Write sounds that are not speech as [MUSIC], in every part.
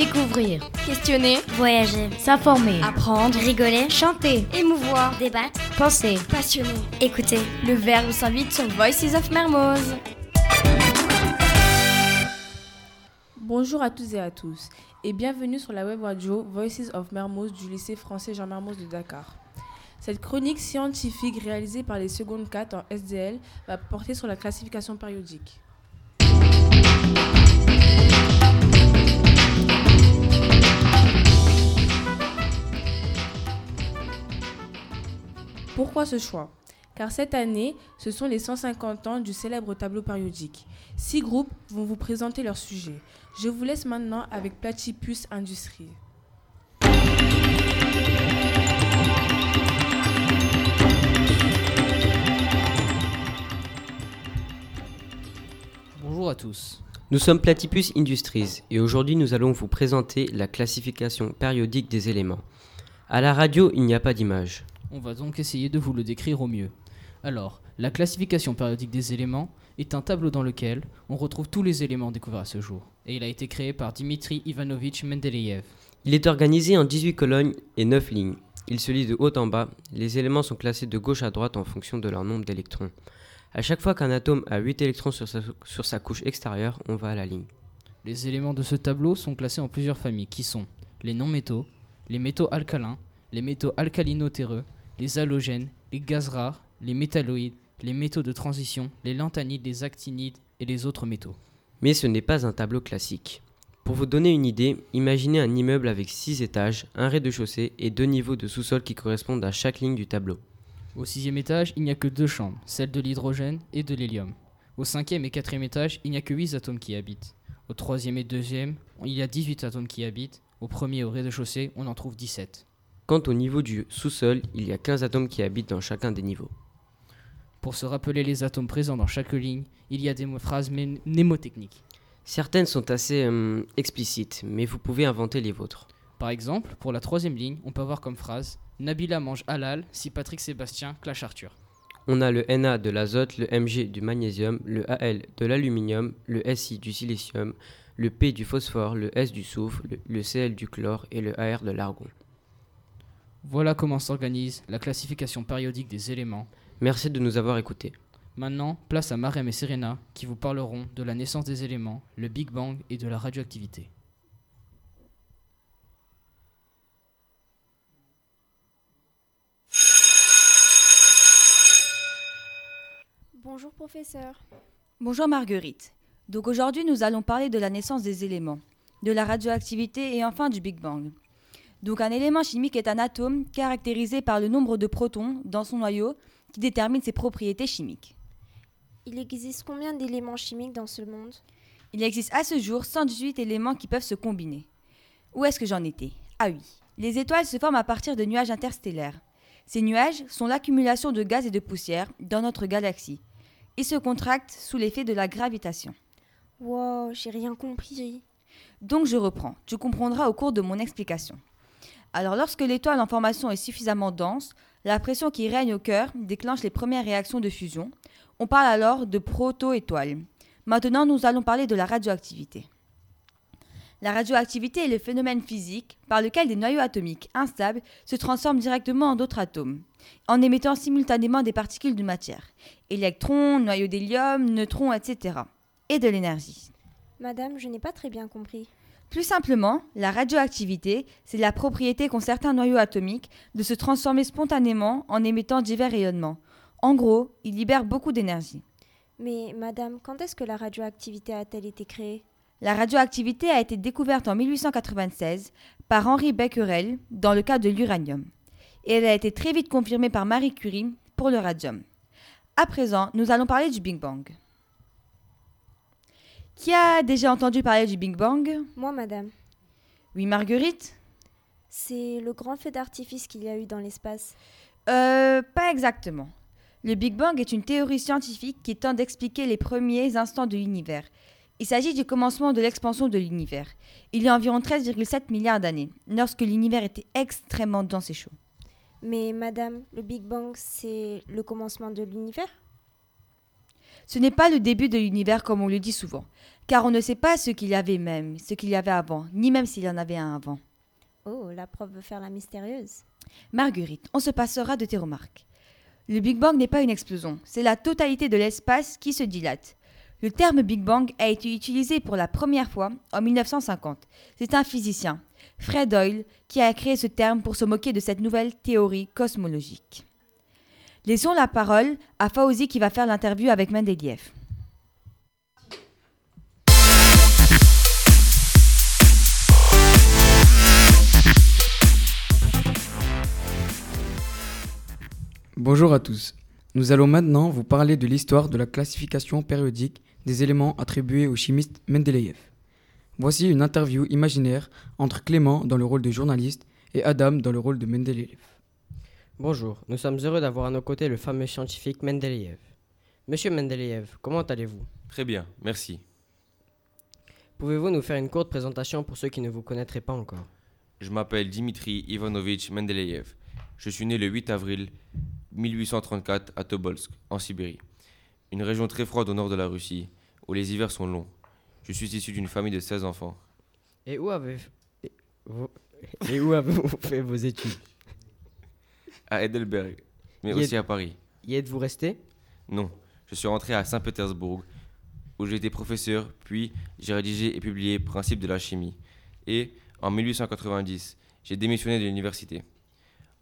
Découvrir, questionner, voyager, s'informer, apprendre, rigoler, chanter, émouvoir, débattre, penser, passionner. écouter. Le verbe s'invite sur Voices of Mermoz. Bonjour à tous et à tous et bienvenue sur la web radio Voices of Mermoz du lycée français Jean Mermoz de Dakar. Cette chronique scientifique réalisée par les secondes 4 en SDL va porter sur la classification périodique. Pourquoi ce choix? Car cette année, ce sont les 150 ans du célèbre tableau périodique. Six groupes vont vous présenter leur sujet. Je vous laisse maintenant avec Platypus Industries. Bonjour à tous. Nous sommes Platypus Industries et aujourd'hui nous allons vous présenter la classification périodique des éléments. À la radio, il n'y a pas d'image. On va donc essayer de vous le décrire au mieux. Alors, la classification périodique des éléments est un tableau dans lequel on retrouve tous les éléments découverts à ce jour. Et il a été créé par Dimitri Ivanovitch Mendeleïev. Il est organisé en 18 colonnes et 9 lignes. Il se lit de haut en bas. Les éléments sont classés de gauche à droite en fonction de leur nombre d'électrons. À chaque fois qu'un atome a 8 électrons sur sa, sur sa couche extérieure, on va à la ligne. Les éléments de ce tableau sont classés en plusieurs familles qui sont les non-métaux, les métaux alcalins, les métaux alcalino-terreux, les halogènes, les gaz rares, les métalloïdes, les métaux de transition, les lanthanides, les actinides et les autres métaux. Mais ce n'est pas un tableau classique. Pour vous donner une idée, imaginez un immeuble avec 6 étages, un rez-de-chaussée et deux niveaux de sous-sol qui correspondent à chaque ligne du tableau. Au sixième étage, il n'y a que deux chambres, celle de l'hydrogène et de l'hélium. Au cinquième et quatrième étage, il n'y a que 8 atomes qui habitent. Au troisième et deuxième, il y a 18 atomes qui habitent. Au premier et au rez-de-chaussée, on en trouve 17. Quant au niveau du sous-sol, il y a 15 atomes qui habitent dans chacun des niveaux. Pour se rappeler les atomes présents dans chaque ligne, il y a des phrases mnémotechniques. Certaines sont assez euh, explicites, mais vous pouvez inventer les vôtres. Par exemple, pour la troisième ligne, on peut avoir comme phrase Nabila mange halal si Patrick Sébastien clash Arthur. On a le Na de l'azote, le Mg du magnésium, le Al de l'aluminium, le Si du silicium, le P du phosphore, le S du soufre, le, le Cl du chlore et le Ar de l'argon. Voilà comment s'organise la classification périodique des éléments. Merci de nous avoir écoutés. Maintenant, place à Marem et Serena qui vous parleront de la naissance des éléments, le Big Bang et de la radioactivité. Bonjour professeur. Bonjour Marguerite. Donc aujourd'hui nous allons parler de la naissance des éléments, de la radioactivité et enfin du Big Bang. Donc un élément chimique est un atome caractérisé par le nombre de protons dans son noyau qui détermine ses propriétés chimiques. Il existe combien d'éléments chimiques dans ce monde? Il existe à ce jour 118 éléments qui peuvent se combiner. Où est-ce que j'en étais? Ah oui. Les étoiles se forment à partir de nuages interstellaires. Ces nuages sont l'accumulation de gaz et de poussière dans notre galaxie. Ils se contractent sous l'effet de la gravitation. Wow, j'ai rien compris. Donc je reprends. Tu comprendras au cours de mon explication. Alors lorsque l'étoile en formation est suffisamment dense, la pression qui règne au cœur déclenche les premières réactions de fusion. On parle alors de proto-étoiles. Maintenant, nous allons parler de la radioactivité. La radioactivité est le phénomène physique par lequel des noyaux atomiques instables se transforment directement en d'autres atomes, en émettant simultanément des particules de matière, électrons, noyaux d'hélium, neutrons, etc., et de l'énergie. Madame, je n'ai pas très bien compris. Plus simplement, la radioactivité, c'est la propriété qu'ont certains noyaux atomiques de se transformer spontanément en émettant divers rayonnements. En gros, ils libèrent beaucoup d'énergie. Mais madame, quand est-ce que la radioactivité a-t-elle été créée? La radioactivité a été découverte en 1896 par Henri Becquerel dans le cas de l'uranium. Et elle a été très vite confirmée par Marie Curie pour le radium. À présent, nous allons parler du Big Bang. Qui a déjà entendu parler du Big Bang? Moi, madame. Oui, Marguerite? C'est le grand feu d'artifice qu'il y a eu dans l'espace. Euh, pas exactement. Le Big Bang est une théorie scientifique qui tente d'expliquer les premiers instants de l'univers. Il s'agit du commencement de l'expansion de l'univers. Il y a environ 13,7 milliards d'années, lorsque l'univers était extrêmement dense et chaud. Mais madame, le Big Bang, c'est le commencement de l'univers? Ce n'est pas le début de l'univers comme on le dit souvent, car on ne sait pas ce qu'il y avait même, ce qu'il y avait avant, ni même s'il y en avait un avant. Oh, la prof veut faire la mystérieuse. Marguerite, on se passera de tes remarques. Le Big Bang n'est pas une explosion, c'est la totalité de l'espace qui se dilate. Le terme Big Bang a été utilisé pour la première fois en 1950. C'est un physicien, Fred Doyle, qui a créé ce terme pour se moquer de cette nouvelle théorie cosmologique. Laissons la parole à Fauzi qui va faire l'interview avec Mendeleev. Bonjour à tous. Nous allons maintenant vous parler de l'histoire de la classification périodique des éléments attribués au chimiste Mendeleïev. Voici une interview imaginaire entre Clément dans le rôle de journaliste et Adam dans le rôle de Mendeleïev. Bonjour, nous sommes heureux d'avoir à nos côtés le fameux scientifique Mendeleïev. Monsieur Mendeleïev, comment allez-vous? Très bien, merci. Pouvez-vous nous faire une courte présentation pour ceux qui ne vous connaîtraient pas encore? Je m'appelle Dimitri Ivanovitch Mendeleïev. Je suis né le 8 avril 1834 à Tobolsk, en Sibérie, une région très froide au nord de la Russie, où les hivers sont longs. Je suis issu d'une famille de 16 enfants. Et où avez-vous et où avez [LAUGHS] fait vos études? À Heidelberg, mais Y aussi à Paris. Y êtes-vous resté? Non, je suis rentré à Saint-Pétersbourg, où j'ai été professeur, puis j'ai rédigé et publié Principes de la chimie. Et, en 1890, j'ai démissionné de l'université.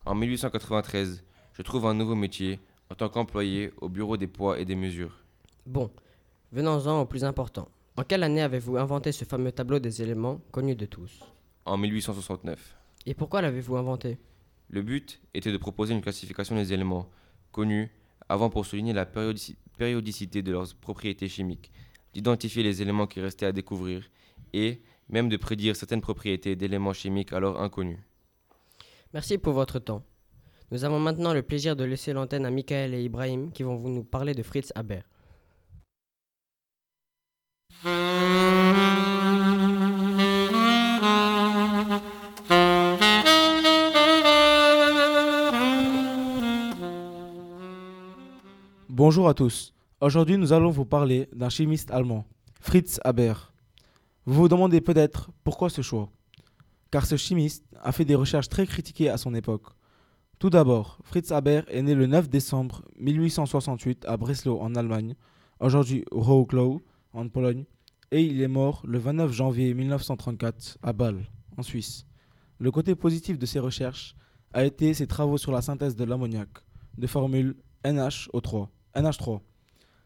En 1893, je trouve un nouveau métier en tant qu'employé au bureau des poids et des mesures. Bon, venons-en au plus important. En quelle année avez-vous inventé ce fameux tableau des éléments connu de tous? En 1869. Et pourquoi l'avez-vous inventé? Le but était de proposer une classification des éléments connus avant pour souligner la périodici- périodicité de leurs propriétés chimiques, d'identifier les éléments qui restaient à découvrir et même de prédire certaines propriétés d'éléments chimiques alors inconnus. Merci pour votre temps. Nous avons maintenant le plaisir de laisser l'antenne à Michael et Ibrahim qui vont vous nous parler de Fritz Haber. Bonjour à tous. Aujourd'hui, nous allons vous parler d'un chimiste allemand, Fritz Haber. Vous vous demandez peut-être pourquoi ce choix? Car ce chimiste a fait des recherches très critiquées à son époque. Tout d'abord, Fritz Haber est né le 9 décembre 1868 à Breslau en Allemagne, aujourd'hui Wrocław en Pologne, et il est mort le 29 janvier 1934 à Bâle, en Suisse. Le côté positif de ses recherches a été ses travaux sur la synthèse de l'ammoniac, de formule NHO3. NH3.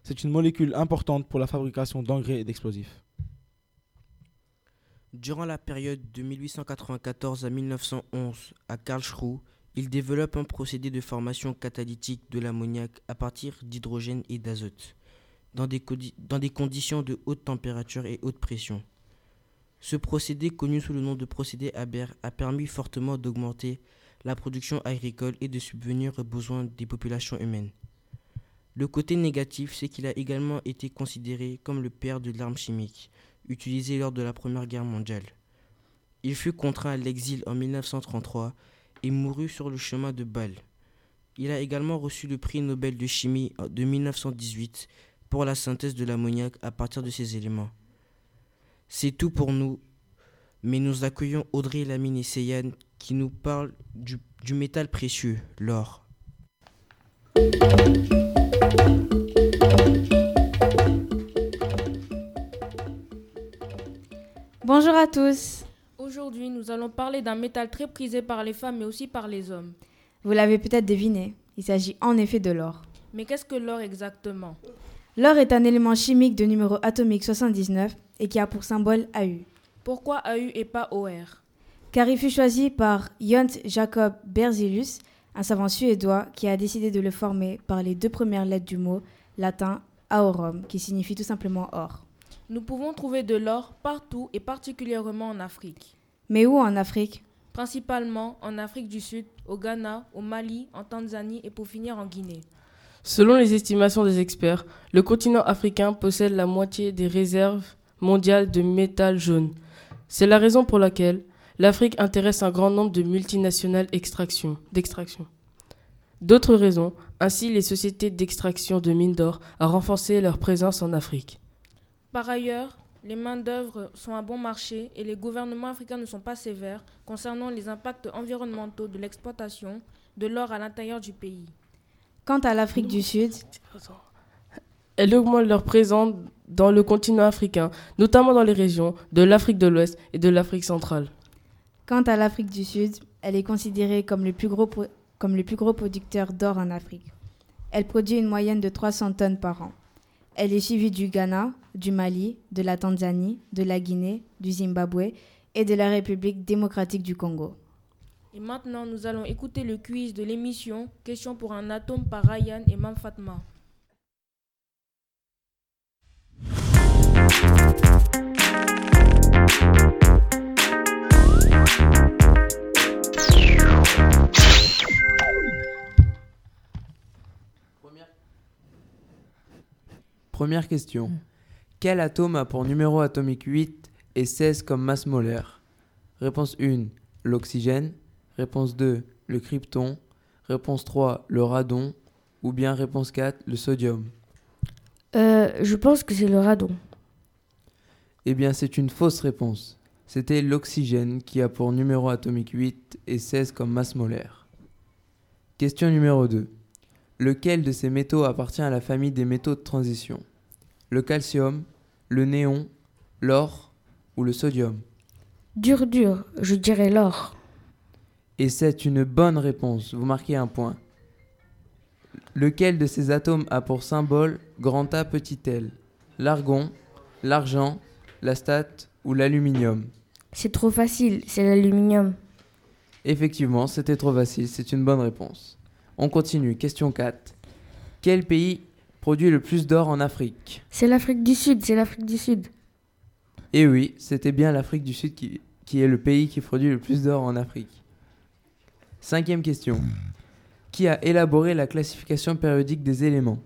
C'est une molécule importante pour la fabrication d'engrais et d'explosifs. Durant la période de 1894 à 1911 à Karlsruhe, il développe un procédé de formation catalytique de l'ammoniac à partir d'hydrogène et d'azote, dans dans des conditions de haute température et haute pression. Ce procédé, connu sous le nom de procédé Haber, a permis fortement d'augmenter la production agricole et de subvenir aux besoins des populations humaines. Le côté négatif, c'est qu'il a également été considéré comme le père de l'arme chimique, utilisée lors de la Première Guerre mondiale. Il fut contraint à l'exil en 1933 et mourut sur le chemin de Bâle. Il a également reçu le prix Nobel de chimie de 1918 pour la synthèse de l'ammoniac à partir de ces éléments. C'est tout pour nous, mais nous accueillons Audrey Lamine et Seyane qui nous parlent du, du métal précieux, l'or. Bonjour à tous. Aujourd'hui, nous allons parler d'un métal très prisé par les femmes mais aussi par les hommes. Vous l'avez peut-être deviné, il s'agit en effet de l'or. Mais qu'est-ce que l'or exactement? L'or est un élément chimique de numéro atomique 79 et qui a pour symbole AU. Pourquoi AU et pas OR Car il fut choisi par Jont Jacob Berzelius, un savant suédois qui a décidé de le former par les deux premières lettres du mot latin aorum, qui signifie tout simplement or. Nous pouvons trouver de l'or partout et particulièrement en Afrique. Mais où en Afrique? Principalement en Afrique du Sud, au Ghana, au Mali, en Tanzanie et pour finir en Guinée. Selon les estimations des experts, le continent africain possède la moitié des réserves mondiales de métal jaune. C'est la raison pour laquelle l'Afrique intéresse un grand nombre de multinationales extraction- d'extraction. D'autres raisons, ainsi les sociétés d'extraction de mines d'or, ont renforcé leur présence en Afrique. Par ailleurs, les main-d'œuvre sont à bon marché et les gouvernements africains ne sont pas sévères concernant les impacts environnementaux de l'exploitation de l'or à l'intérieur du pays. Quant à l'Afrique du Sud, Elles augmentent leur présence dans le continent africain, notamment dans les régions de l'Afrique de l'Ouest et de l'Afrique centrale. Quant à l'Afrique du Sud, elle est considérée comme le plus gros, producteur d'or en Afrique. Elle produit une moyenne de 300 tonnes par an. Elle est suivie du Ghana, du Mali, de la Tanzanie, de la Guinée, du Zimbabwe et de la République démocratique du Congo. Et maintenant, nous allons écouter le quiz de l'émission Question pour un atome par Ryan et Mam Fatma. Première question. Quel atome a pour numéro atomique 8 et 16 comme masse molaire? Réponse 1, l'oxygène. Réponse 2, le krypton. Réponse 3, le radon. Ou bien réponse 4, le sodium. Euh, je pense que c'est le radon. Eh bien, c'est une fausse réponse. C'était l'oxygène qui a pour numéro atomique 8 et 16 comme masse molaire. Question numéro 2. Lequel de ces métaux appartient à la famille des métaux de transition? Le calcium, le néon, l'or ou le sodium Dur, dur, je dirais l'or. Et c'est une bonne réponse, vous marquez un point. Lequel de ces atomes a pour symbole grand A petit l? L'argon, l'argent, la state ou l'aluminium? C'est trop facile, c'est l'aluminium. Effectivement, c'était trop facile, c'est une bonne réponse. On continue, question 4. Quel pays produit le plus d'or en Afrique C'est l'Afrique du Sud, c'est l'Afrique du Sud. Eh oui, c'était bien l'Afrique du Sud qui, qui est le pays qui produit le plus d'or en Afrique. Cinquième question. Qui a élaboré la classification périodique des éléments?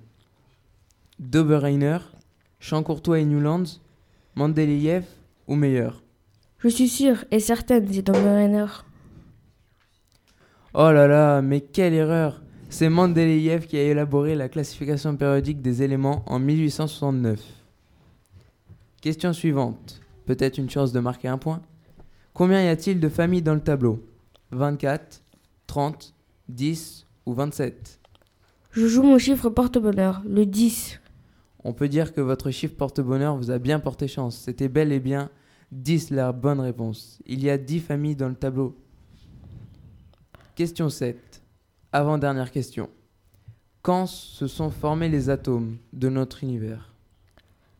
Dobereiner, Champ-Courtois et Newlands, Mendeleïev ou Meyer? Je suis sûre et certaine, c'est dans Renner. Oh là là, mais quelle erreur C'est Mendeleïev qui a élaboré la classification périodique des éléments en 1869. Question suivante. Peut-être une chance de marquer un point. Combien y a-t-il de familles dans le tableau? 24, 30, 10 ou 27 Je joue mon chiffre porte-bonheur, le 10. On peut dire que votre chiffre porte-bonheur vous a bien porté chance. C'était bel et bien 10 la bonne réponse. Il y a 10 familles dans le tableau. Question 7. Avant-dernière question. Quand se sont formés les atomes de notre univers?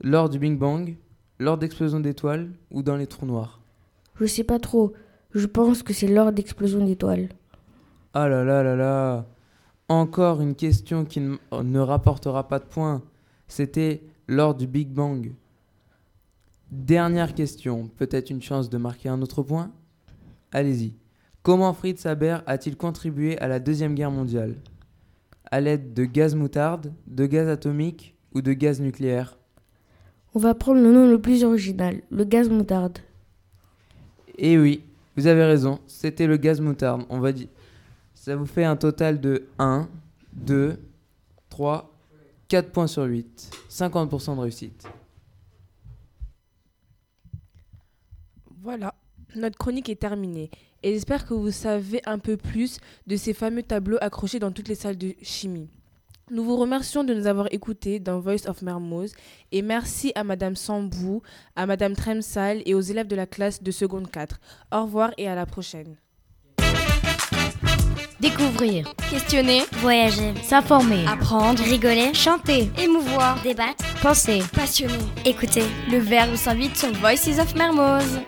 Lors du Big Bang Lors d'explosion d'étoiles Ou dans les trous noirs? Je sais pas trop. Je pense que c'est lors d'explosion d'étoiles. Ah là là là là Encore une question qui ne- ne rapportera pas de points. C'était lors du Big Bang. Dernière question, peut-être une chance de marquer un autre point? Allez-y. Comment Fritz Haber a-t-il contribué à la Deuxième Guerre mondiale? À l'aide de gaz moutarde, de gaz atomique ou de gaz nucléaire? On va prendre le nom le plus original, le gaz moutarde. Eh oui, vous avez raison, c'était le gaz moutarde. On va dire. Ça vous fait un total de 1, 2, 3, 4 points sur 8. 50% de réussite. Voilà, notre chronique est terminée et j'espère que vous savez un peu plus de ces fameux tableaux accrochés dans toutes les salles de chimie. Nous vous remercions de nous avoir écoutés dans Voice of Mermoz et merci à Madame Sambou, à Madame Tremsal et aux élèves de la classe de seconde 4. Au revoir et à la prochaine. Découvrir, questionner, voyager, s'informer, apprendre, rigoler, chanter, émouvoir, débattre, penser, passionner. Écoutez, le verbe s'invite sur Voices of Mermoz.